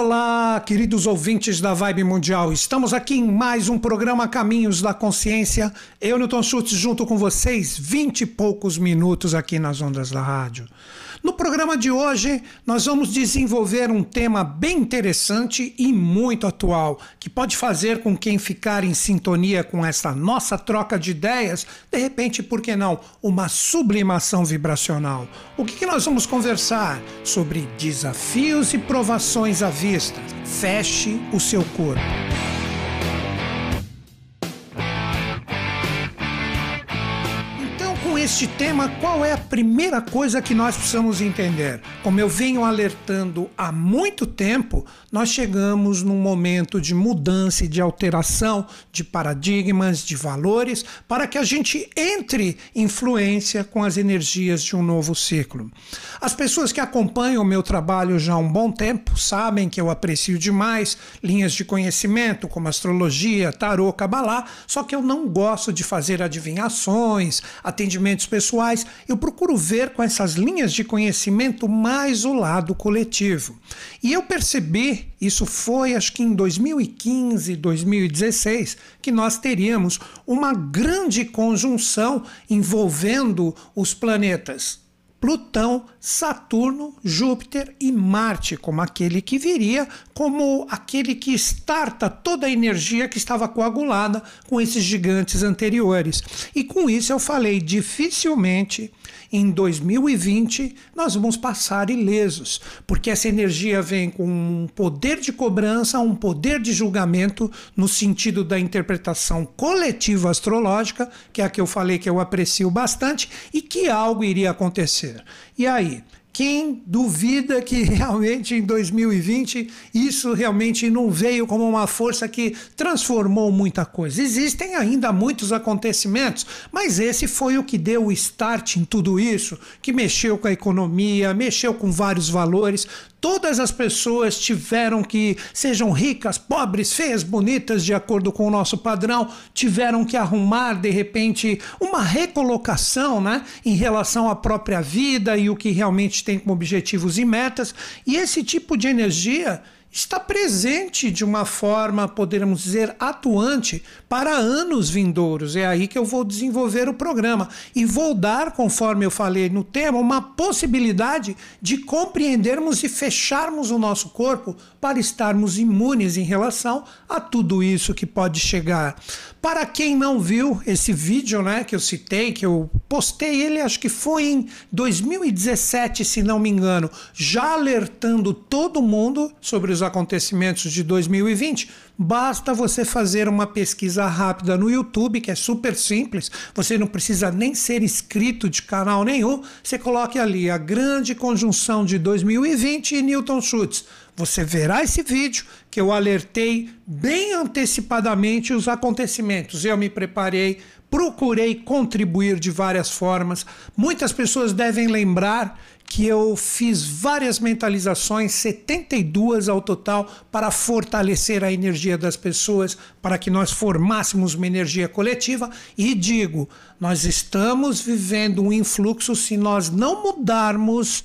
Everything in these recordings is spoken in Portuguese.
Olá, queridos ouvintes da Vibe Mundial. Estamos aqui em mais um programa Caminhos da Consciência. Eu, Newton Schultz, junto com vocês, vinte e poucos minutos aqui nas ondas da rádio. No programa de hoje, nós vamos desenvolver um tema bem interessante e muito atual, que pode fazer com quem ficar em sintonia com essa nossa troca de ideias, de repente, por que não, uma sublimação vibracional. O que, que nós vamos conversar? Sobre desafios e provações à vista. Feche o seu corpo. este tema, qual é a primeira coisa que nós precisamos entender? Como eu venho alertando há muito tempo, nós chegamos num momento de mudança e de alteração de paradigmas, de valores, para que a gente entre em fluência com as energias de um novo ciclo. As pessoas que acompanham o meu trabalho já há um bom tempo sabem que eu aprecio demais linhas de conhecimento como astrologia, tarô, cabalá, só que eu não gosto de fazer adivinhações, atendimento pessoais, eu procuro ver com essas linhas de conhecimento mais o lado coletivo. E eu percebi, isso foi acho que em 2015, 2016, que nós teríamos uma grande conjunção envolvendo os planetas Plutão, Saturno, Júpiter e Marte, como aquele que viria, como aquele que starta toda a energia que estava coagulada com esses gigantes anteriores. E com isso eu falei, dificilmente em 2020 nós vamos passar ilesos, porque essa energia vem com um poder de cobrança, um poder de julgamento no sentido da interpretação coletiva astrológica, que é a que eu falei que eu aprecio bastante, e que algo iria acontecer. E aí? Quem duvida que realmente em 2020 isso realmente não veio como uma força que transformou muita coisa? Existem ainda muitos acontecimentos, mas esse foi o que deu o start em tudo isso, que mexeu com a economia, mexeu com vários valores, Todas as pessoas tiveram que, sejam ricas, pobres, feias, bonitas, de acordo com o nosso padrão, tiveram que arrumar, de repente, uma recolocação né, em relação à própria vida e o que realmente tem como objetivos e metas. E esse tipo de energia está presente de uma forma, poderíamos dizer, atuante para anos vindouros. É aí que eu vou desenvolver o programa e vou dar, conforme eu falei no tema, uma possibilidade de compreendermos e fecharmos o nosso corpo para estarmos imunes em relação a tudo isso que pode chegar. Para quem não viu esse vídeo, né, que eu citei, que eu postei ele, acho que foi em 2017, se não me engano, já alertando todo mundo sobre os acontecimentos de 2020, basta você fazer uma pesquisa rápida no YouTube, que é super simples, você não precisa nem ser inscrito de canal nenhum, você coloque ali a grande conjunção de 2020 e Newton Schultz você verá esse vídeo que eu alertei bem antecipadamente os acontecimentos. Eu me preparei, procurei contribuir de várias formas. Muitas pessoas devem lembrar que eu fiz várias mentalizações, 72 ao total, para fortalecer a energia das pessoas, para que nós formássemos uma energia coletiva. E digo, nós estamos vivendo um influxo se nós não mudarmos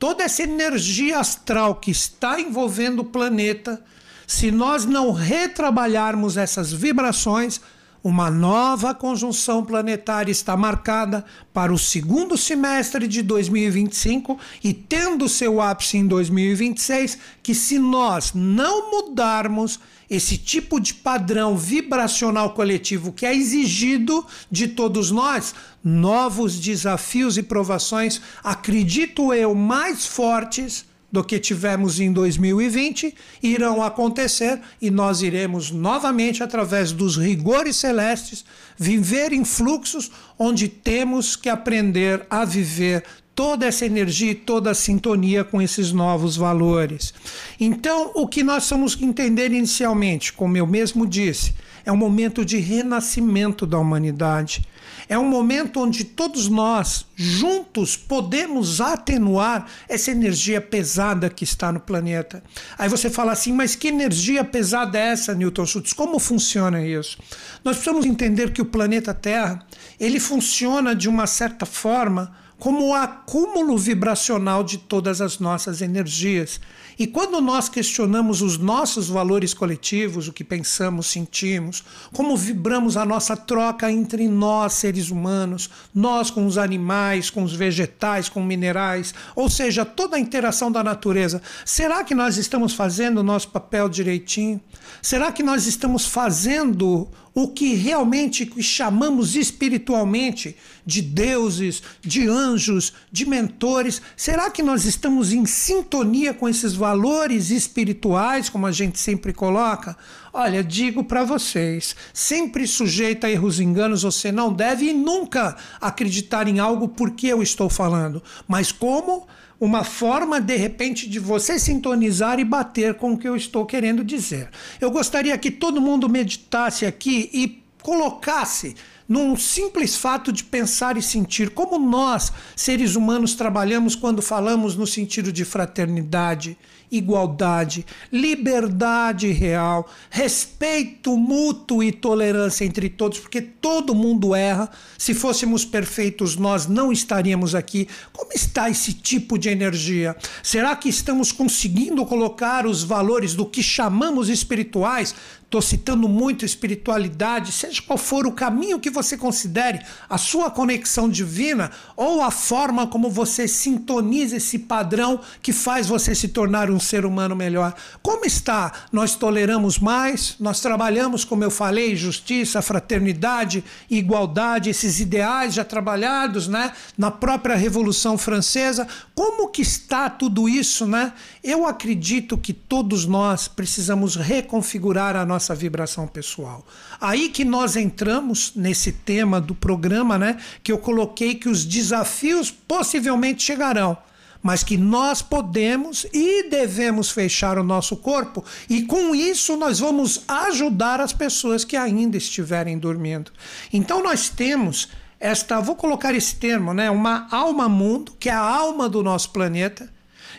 toda essa energia astral que está envolvendo o planeta, se nós não retrabalharmos essas vibrações, uma nova conjunção planetária está marcada para o segundo semestre de 2025 e tendo seu ápice em 2026, que se nós não mudarmos esse tipo de padrão vibracional coletivo que é exigido de todos nós, novos desafios e provações, acredito eu, mais fortes do que tivemos em 2020 irão acontecer e nós iremos novamente, através dos rigores celestes, viver em fluxos onde temos que aprender a viver toda essa energia e toda a sintonia com esses novos valores. Então, o que nós temos que entender inicialmente, como eu mesmo disse, é um momento de renascimento da humanidade. É um momento onde todos nós, juntos, podemos atenuar essa energia pesada que está no planeta. Aí você fala assim, mas que energia pesada é essa, Newton Schultz? Como funciona isso? Nós precisamos entender que o planeta Terra, ele funciona de uma certa forma como o acúmulo vibracional de todas as nossas energias. E quando nós questionamos os nossos valores coletivos, o que pensamos, sentimos, como vibramos a nossa troca entre nós, seres humanos, nós com os animais, com os vegetais, com minerais, ou seja, toda a interação da natureza, será que nós estamos fazendo o nosso papel direitinho? Será que nós estamos fazendo o que realmente chamamos espiritualmente de deuses, de anjos, de mentores? Será que nós estamos em sintonia com esses valores espirituais, como a gente sempre coloca? Olha, digo para vocês, sempre sujeito a erros e enganos, você não deve nunca acreditar em algo porque eu estou falando, mas como uma forma de repente de você sintonizar e bater com o que eu estou querendo dizer. Eu gostaria que todo mundo meditasse aqui e colocasse num simples fato de pensar e sentir como nós, seres humanos, trabalhamos quando falamos no sentido de fraternidade, igualdade, liberdade real, respeito mútuo e tolerância entre todos, porque todo mundo erra. Se fôssemos perfeitos, nós não estaríamos aqui. Como está esse tipo de energia? Será que estamos conseguindo colocar os valores do que chamamos espirituais Estou citando muito espiritualidade, seja qual for o caminho que você considere, a sua conexão divina ou a forma como você sintoniza esse padrão que faz você se tornar um ser humano melhor. Como está? Nós toleramos mais, nós trabalhamos, como eu falei, justiça, fraternidade, igualdade, esses ideais já trabalhados, né, na própria Revolução Francesa. Como que está tudo isso, né? Eu acredito que todos nós precisamos reconfigurar a nossa vibração pessoal. Aí que nós entramos nesse tema do programa, né, que eu coloquei que os desafios possivelmente chegarão mas que nós podemos e devemos fechar o nosso corpo, e com isso nós vamos ajudar as pessoas que ainda estiverem dormindo. Então nós temos esta, vou colocar esse termo, né, uma alma mundo, que é a alma do nosso planeta,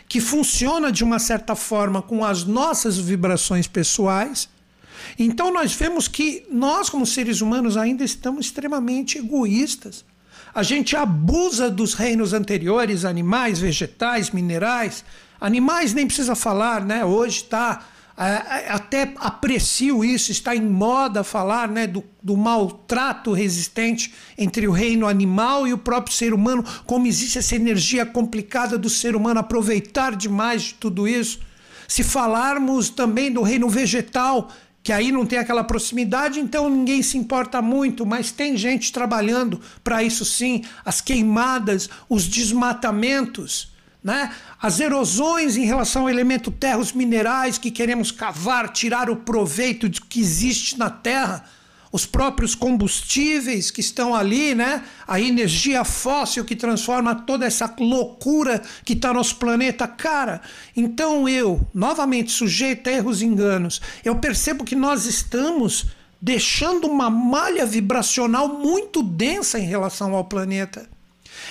que funciona de uma certa forma com as nossas vibrações pessoais. Então nós vemos que nós, como seres humanos, ainda estamos extremamente egoístas. A gente abusa dos reinos anteriores, animais, vegetais, minerais. Animais nem precisa falar, né? Hoje está é, é, até aprecio isso, está em moda falar né, do, do maltrato resistente entre o reino animal e o próprio ser humano, como existe essa energia complicada do ser humano aproveitar demais de tudo isso. Se falarmos também do reino vegetal, que aí não tem aquela proximidade, então ninguém se importa muito, mas tem gente trabalhando para isso sim, as queimadas, os desmatamentos né? as erosões em relação ao elemento terra, os minerais que queremos cavar, tirar o proveito que existe na terra, os próprios combustíveis que estão ali, né? a energia fóssil que transforma toda essa loucura que está no nosso planeta. Cara, então eu, novamente sujeito a erros e enganos, eu percebo que nós estamos deixando uma malha vibracional muito densa em relação ao planeta.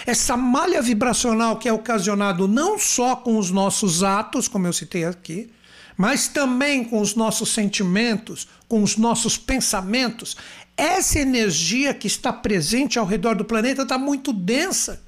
Essa malha vibracional que é ocasionado não só com os nossos atos, como eu citei aqui, mas também com os nossos sentimentos, com os nossos pensamentos. Essa energia que está presente ao redor do planeta está muito densa.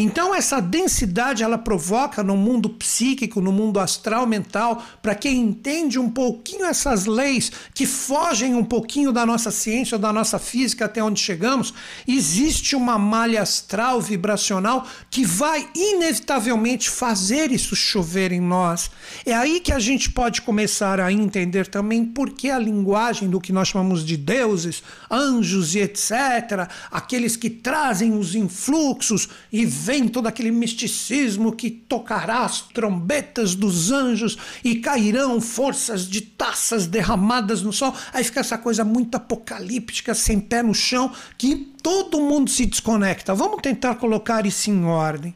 Então essa densidade ela provoca no mundo psíquico, no mundo astral mental, para quem entende um pouquinho essas leis que fogem um pouquinho da nossa ciência, da nossa física até onde chegamos, existe uma malha astral vibracional que vai inevitavelmente fazer isso chover em nós. É aí que a gente pode começar a entender também por que a linguagem do que nós chamamos de deuses, anjos e etc, aqueles que trazem os influxos e vem todo aquele misticismo que tocará as trombetas dos anjos e cairão forças de taças derramadas no sol. Aí fica essa coisa muito apocalíptica, sem pé no chão, que todo mundo se desconecta. Vamos tentar colocar isso em ordem.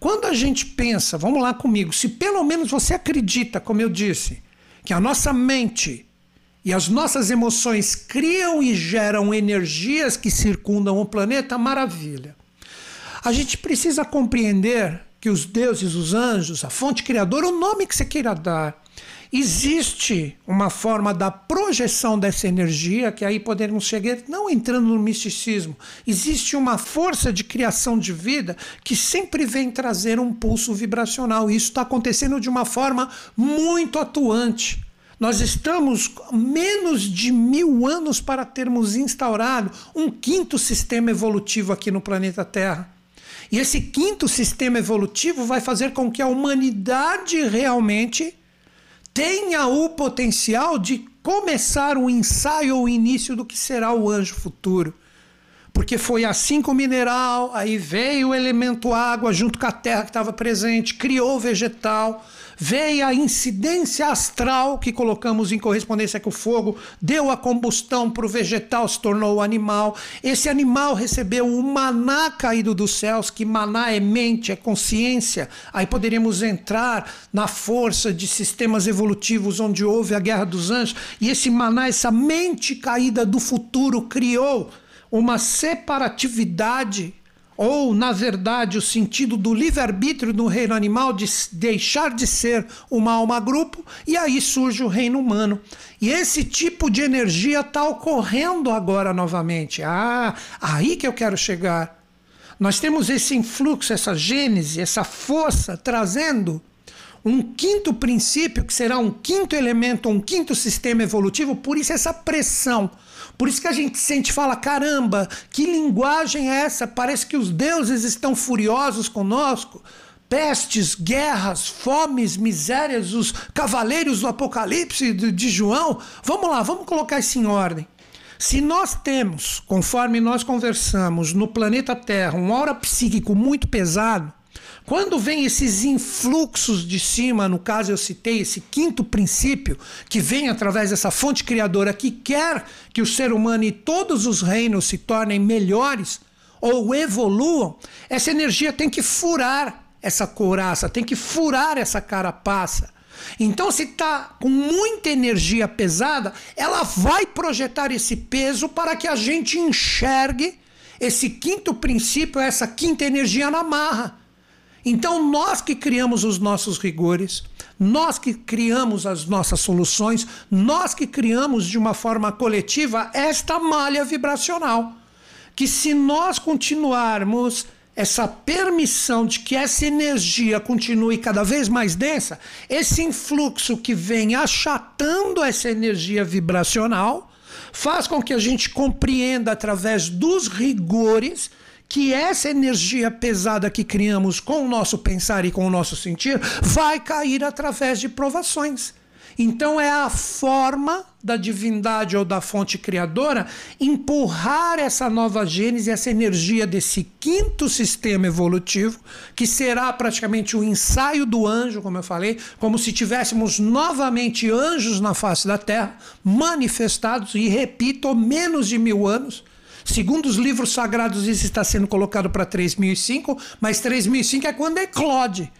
Quando a gente pensa, vamos lá comigo, se pelo menos você acredita, como eu disse, que a nossa mente e as nossas emoções criam e geram energias que circundam o planeta, maravilha. A gente precisa compreender que os deuses, os anjos, a fonte criadora, o nome que você queira dar, Existe uma forma da projeção dessa energia, que aí poderemos chegar, não entrando no misticismo, existe uma força de criação de vida que sempre vem trazer um pulso vibracional. E isso está acontecendo de uma forma muito atuante. Nós estamos menos de mil anos para termos instaurado um quinto sistema evolutivo aqui no planeta Terra. E esse quinto sistema evolutivo vai fazer com que a humanidade realmente tenha o potencial de começar o ensaio ou início do que será o anjo futuro. Porque foi assim com o mineral, aí veio o elemento água junto com a terra que estava presente, criou o vegetal, veio a incidência astral que colocamos em correspondência com o fogo, deu a combustão para o vegetal, se tornou o animal. Esse animal recebeu o maná caído dos céus, que maná é mente, é consciência. Aí poderíamos entrar na força de sistemas evolutivos onde houve a guerra dos anjos, e esse maná, essa mente caída do futuro, criou uma separatividade ou, na verdade, o sentido do livre-arbítrio no reino animal de deixar de ser uma alma-grupo, e aí surge o reino humano. E esse tipo de energia está ocorrendo agora novamente. Ah, aí que eu quero chegar. Nós temos esse influxo, essa gênese, essa força trazendo um quinto princípio, que será um quinto elemento, um quinto sistema evolutivo, por isso essa pressão por isso que a gente sente fala: caramba, que linguagem é essa? Parece que os deuses estão furiosos conosco. Pestes, guerras, fomes, misérias, os cavaleiros do Apocalipse de, João. Vamos lá, vamos colocar isso em ordem. Se nós temos, conforme nós conversamos, no planeta Terra, um aura psíquico muito pesado, quando vem esses influxos de cima, no caso eu citei esse quinto princípio, que vem através dessa fonte criadora que quer que o ser humano e todos os reinos se tornem melhores ou evoluam, essa energia tem que furar essa couraça, tem que furar essa carapaça. Então, se está com muita energia pesada, ela vai projetar esse peso para que a gente enxergue esse quinto princípio, essa quinta energia na marra. Então, nós que criamos os nossos rigores, nós que criamos as nossas soluções, nós que criamos de uma forma coletiva esta malha vibracional. Que se nós continuarmos essa permissão de que essa energia continue cada vez mais densa, esse influxo que vem achatando essa energia vibracional, faz com que a gente compreenda através dos rigores que essa energia pesada que criamos com o nosso pensar e com o nosso sentir vai cair através de provações. Então é a forma da divindade ou da fonte criadora empurrar essa nova gênese, essa energia desse quinto sistema evolutivo, que será praticamente o ensaio do anjo, como eu falei, como se tivéssemos novamente anjos na face da Terra, manifestados, e repito, menos de mil anos Segundo os livros sagrados, isso está sendo colocado para 3005, mas 3005 é quando eclode.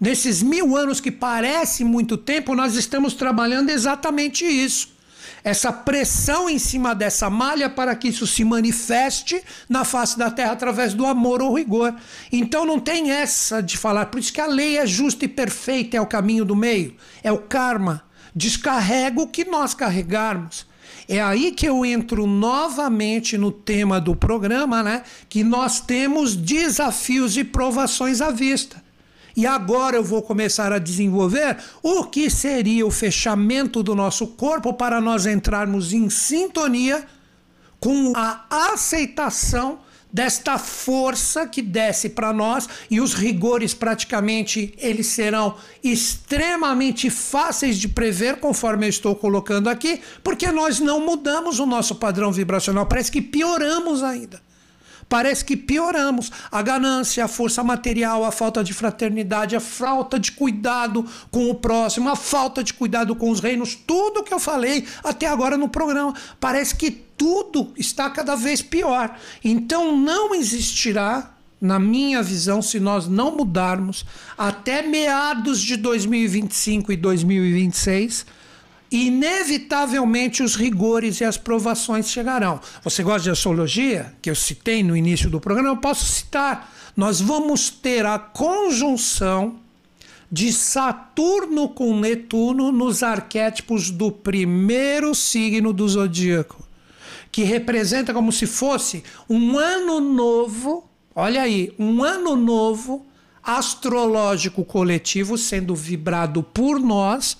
Nesses mil anos que parece muito tempo, nós estamos trabalhando exatamente isso. Essa pressão em cima dessa malha para que isso se manifeste na face da terra através do amor ou rigor. Então não tem essa de falar, por isso que a lei é justa e perfeita, é o caminho do meio, é o karma. Descarrega o que nós carregarmos. É aí que eu entro novamente no tema do programa, né? Que nós temos desafios e provações à vista. E agora eu vou começar a desenvolver o que seria o fechamento do nosso corpo para nós entrarmos em sintonia com a aceitação desta força que desce para nós e os rigores praticamente eles serão extremamente fáceis de prever conforme eu estou colocando aqui, porque nós não mudamos o nosso padrão vibracional, parece que pioramos ainda. Parece que pioramos. A ganância, a força material, a falta de fraternidade, a falta de cuidado com o próximo, a falta de cuidado com os reinos, tudo que eu falei até agora no programa. Parece que tudo está cada vez pior. Então não existirá, na minha visão, se nós não mudarmos até meados de 2025 e 2026 inevitavelmente os rigores e as provações chegarão. Você gosta de astrologia, que eu citei no início do programa? Eu posso citar. Nós vamos ter a conjunção de Saturno com Netuno nos arquétipos do primeiro signo do zodíaco, que representa como se fosse um ano novo, olha aí, um ano novo astrológico coletivo sendo vibrado por nós,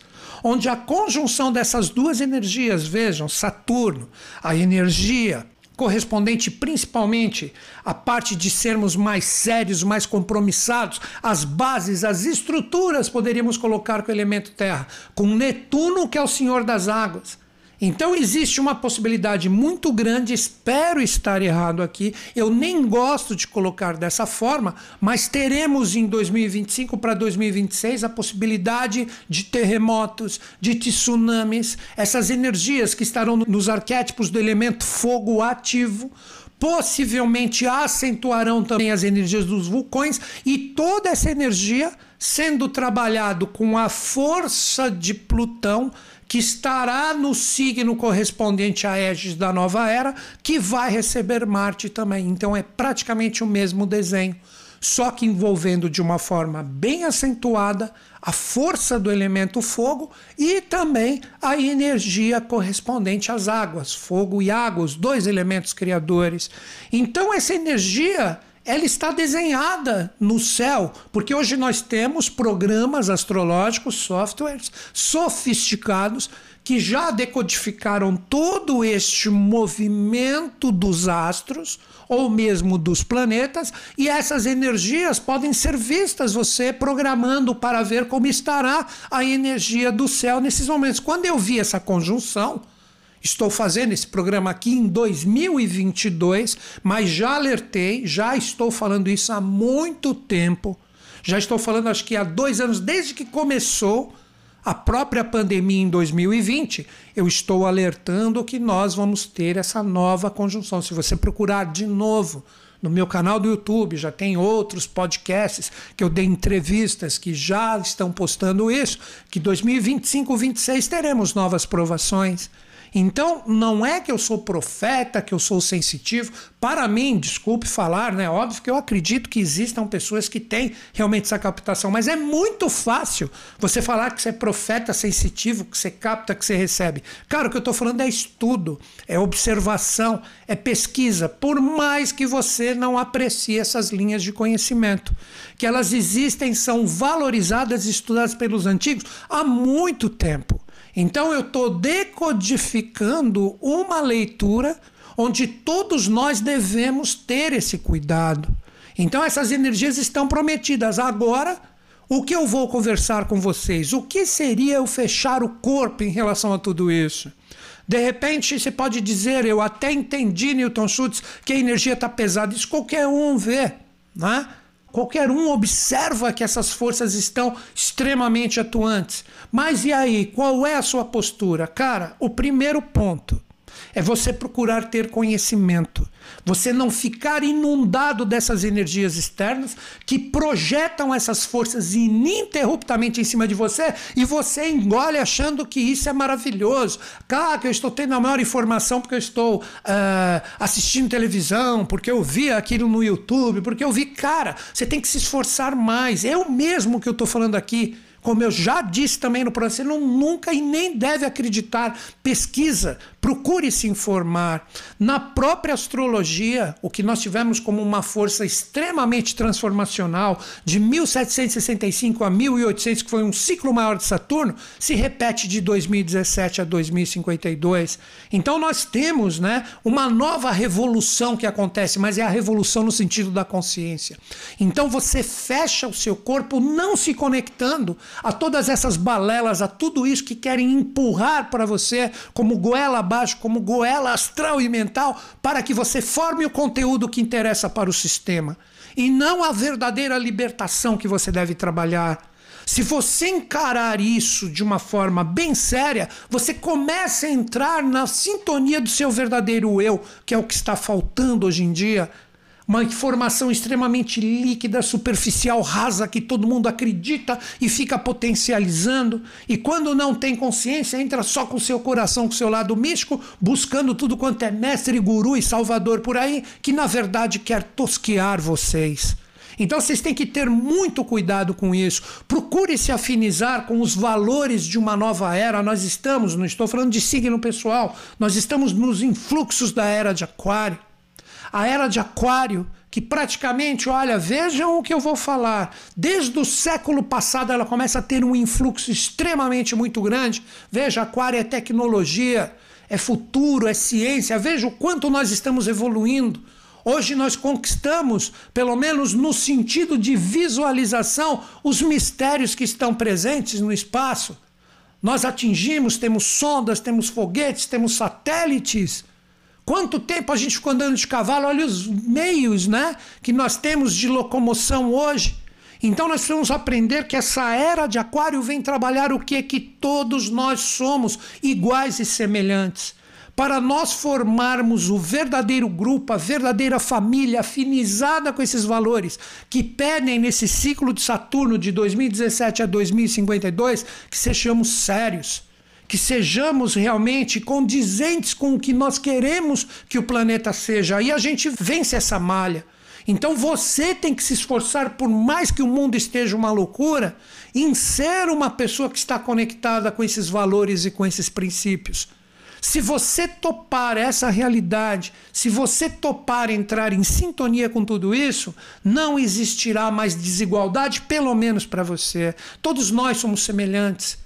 onde a conjunção dessas duas energias, vejam, Saturno, a energia correspondente principalmente à parte de sermos mais sérios, mais compromissados, as bases, as estruturas poderíamos colocar com o elemento terra, com Netuno, que é o senhor das águas. Então existe uma possibilidade muito grande, espero estar errado aqui, eu nem gosto de colocar dessa forma, mas teremos em 2025 para 2026 a possibilidade de terremotos, de tsunamis, essas energias que estarão nos arquétipos do elemento fogo ativo, possivelmente acentuarão também as energias dos vulcões e toda essa energia sendo trabalhado com a força de Plutão que estará no signo correspondente a Aegis da nova era, que vai receber Marte também. Então é praticamente o mesmo desenho, só que envolvendo de uma forma bem acentuada a força do elemento fogo e também a energia correspondente às águas, fogo e água, os dois elementos criadores. Então essa energia ela está desenhada no céu, porque hoje nós temos programas astrológicos, softwares sofisticados que já decodificaram todo este movimento dos astros ou mesmo dos planetas, e essas energias podem ser vistas você programando para ver como estará a energia do céu nesses momentos. Quando eu vi essa conjunção, Estou fazendo esse programa aqui em 2022, mas já alertei, já estou falando isso há muito tempo. Já estou falando, acho que há dois anos, desde que começou a própria pandemia em 2020, eu estou alertando que nós vamos ter essa nova conjunção. Se você procurar de novo no meu canal do YouTube, já tem outros podcasts que eu dei entrevistas que já estão postando isso, que 2025, 2026 teremos novas provações. Então, não é que eu sou profeta, que eu sou sensitivo. Para mim, desculpe falar, né? Óbvio que eu acredito que existam pessoas que têm realmente essa captação, mas é muito fácil você falar que você é profeta sensitivo, que você capta, que você recebe. Cara, o que eu estou falando é estudo, é observação, é pesquisa. Por mais que você não aprecie essas linhas de conhecimento, que elas existem, são valorizadas e estudadas pelos antigos há muito tempo. Então eu estou decodificando uma leitura onde todos nós devemos ter esse cuidado. Então essas energias estão prometidas. Agora, o que eu vou conversar com vocês? O que seria eu fechar o corpo em relação a tudo isso? De repente, você pode dizer, eu até entendi, Newton Schultz, que a energia está pesada. Isso qualquer um vê, né? Qualquer um observa que essas forças estão extremamente atuantes. Mas e aí, qual é a sua postura? Cara, o primeiro ponto é você procurar ter conhecimento. Você não ficar inundado dessas energias externas que projetam essas forças ininterruptamente em cima de você e você engole achando que isso é maravilhoso. Cara, que eu estou tendo a maior informação porque eu estou uh, assistindo televisão, porque eu vi aquilo no YouTube, porque eu vi. Cara, você tem que se esforçar mais. É o mesmo que eu estou falando aqui como eu já disse também no processo, você não, nunca e nem deve acreditar. Pesquisa, procure se informar. Na própria astrologia, o que nós tivemos como uma força extremamente transformacional de 1765 a 1800, que foi um ciclo maior de Saturno, se repete de 2017 a 2052. Então nós temos né, uma nova revolução que acontece, mas é a revolução no sentido da consciência. Então você fecha o seu corpo não se conectando a todas essas balelas, a tudo isso que querem empurrar para você como goela abaixo, como goela astral e mental, para que você forme o conteúdo que interessa para o sistema. E não a verdadeira libertação que você deve trabalhar. Se você encarar isso de uma forma bem séria, você começa a entrar na sintonia do seu verdadeiro eu, que é o que está faltando hoje em dia uma informação extremamente líquida, superficial, rasa, que todo mundo acredita e fica potencializando. E quando não tem consciência, entra só com o seu coração, com o seu lado místico, buscando tudo quanto é mestre, guru e salvador por aí, que na verdade quer tosquear vocês. Então vocês têm que ter muito cuidado com isso. Procure se afinizar com os valores de uma nova era. Nós estamos, não estou falando de signo pessoal, nós estamos nos influxos da era de Aquário. A era de Aquário, que praticamente, olha, vejam o que eu vou falar. Desde o século passado ela começa a ter um influxo extremamente muito grande. Veja, Aquário é tecnologia, é futuro, é ciência. Veja o quanto nós estamos evoluindo. Hoje nós conquistamos, pelo menos no sentido de visualização, os mistérios que estão presentes no espaço. Nós atingimos, temos sondas, temos foguetes, temos satélites. Quanto tempo a gente ficou andando de cavalo? Olha os meios né, que nós temos de locomoção hoje. Então nós precisamos aprender que essa era de aquário vem trabalhar o que? Que todos nós somos iguais e semelhantes para nós formarmos o verdadeiro grupo, a verdadeira família afinizada com esses valores que pedem nesse ciclo de Saturno de 2017 a 2052 que sejamos sérios, que sejamos realmente condizentes com o que nós queremos que o planeta seja. Aí a gente vence essa malha. Então você tem que se esforçar, por mais que o mundo esteja uma loucura, em ser uma pessoa que está conectada com esses valores e com esses princípios. Se você topar essa realidade, se você topar entrar em sintonia com tudo isso, não existirá mais desigualdade, pelo menos para você. Todos nós somos semelhantes.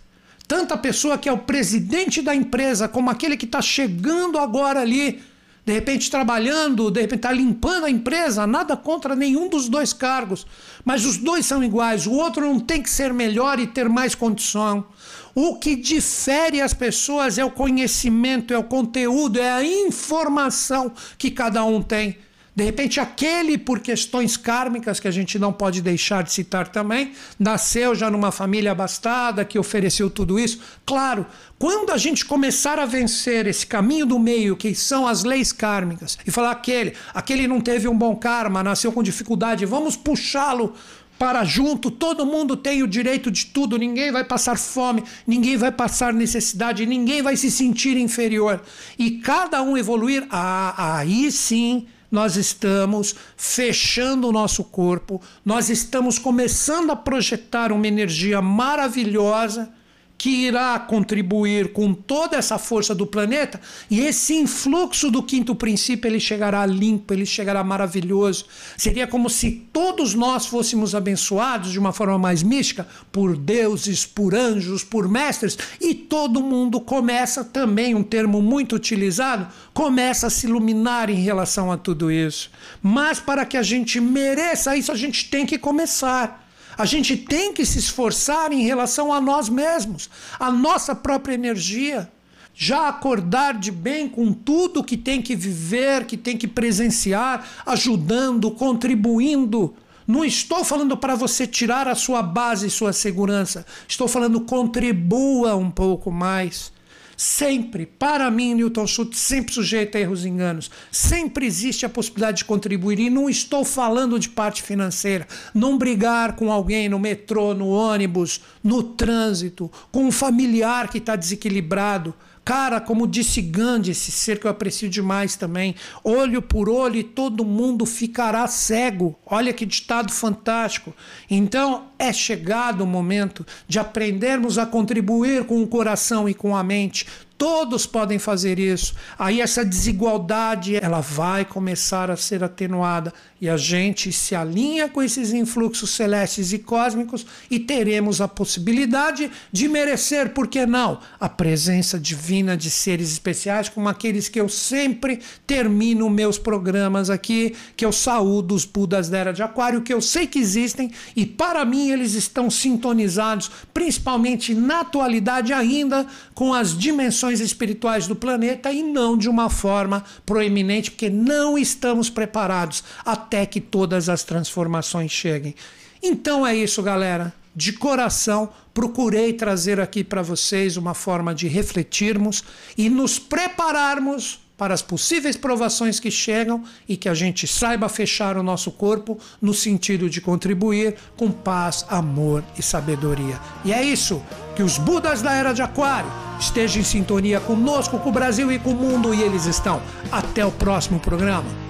Tanto a pessoa que é o presidente da empresa, como aquele que está chegando agora ali, de repente trabalhando, de repente está limpando a empresa, nada contra nenhum dos dois cargos, mas os dois são iguais. O outro não tem que ser melhor e ter mais condição. O que difere as pessoas é o conhecimento, é o conteúdo, é a informação que cada um tem. De repente, aquele, por questões kármicas, que a gente não pode deixar de citar também, nasceu já numa família abastada, que ofereceu tudo isso. Claro, quando a gente começar a vencer esse caminho do meio, que são as leis kármicas, e falar aquele, aquele não teve um bom karma, nasceu com dificuldade, vamos puxá-lo para junto, todo mundo tem o direito de tudo, ninguém vai passar fome, ninguém vai passar necessidade, ninguém vai se sentir inferior. E cada um evoluir, ah, aí sim nós estamos fechando o nosso corpo, nós estamos começando a projetar uma energia maravilhosa que irá contribuir com toda essa força do planeta e esse influxo do quinto princípio ele chegará limpo, ele chegará maravilhoso. Seria como se todos nós fôssemos abençoados de uma forma mais mística por deuses, por anjos, por mestres e todo mundo começa também um termo muito utilizado, começa a se iluminar em relação a tudo isso. Mas para que a gente mereça isso, a gente tem que começar. A gente tem que se esforçar em relação a nós mesmos, a nossa própria energia. Já acordar de bem com tudo que tem que viver, que tem que presenciar, ajudando, contribuindo. Não estou falando para você tirar a sua base e sua segurança. Estou falando contribua um pouco mais. Sempre, para mim, Newton Schultz, sempre sujeito a erros e enganos. Sempre existe a possibilidade de contribuir. E não estou falando de parte financeira. Não brigar com alguém no metrô, no ônibus, no trânsito, com um familiar que está desequilibrado. Cara, como disse Gandhi, esse ser que eu aprecio demais também, olho por olho e todo mundo ficará cego. Olha que ditado fantástico. Então, é chegado o momento de aprendermos a contribuir com o coração e com a mente Todos podem fazer isso. Aí essa desigualdade ela vai começar a ser atenuada e a gente se alinha com esses influxos celestes e cósmicos e teremos a possibilidade de merecer, por que não, a presença divina de seres especiais como aqueles que eu sempre termino meus programas aqui, que eu saúdo os Budas da Era de Aquário, que eu sei que existem e para mim eles estão sintonizados, principalmente na atualidade ainda com as dimensões espirituais do planeta e não de uma forma proeminente, porque não estamos preparados até que todas as transformações cheguem. Então é isso, galera. De coração, procurei trazer aqui para vocês uma forma de refletirmos e nos prepararmos para as possíveis provações que chegam e que a gente saiba fechar o nosso corpo no sentido de contribuir com paz, amor e sabedoria. E é isso que os Budas da Era de Aquário estejam em sintonia conosco, com o Brasil e com o mundo, e eles estão. Até o próximo programa.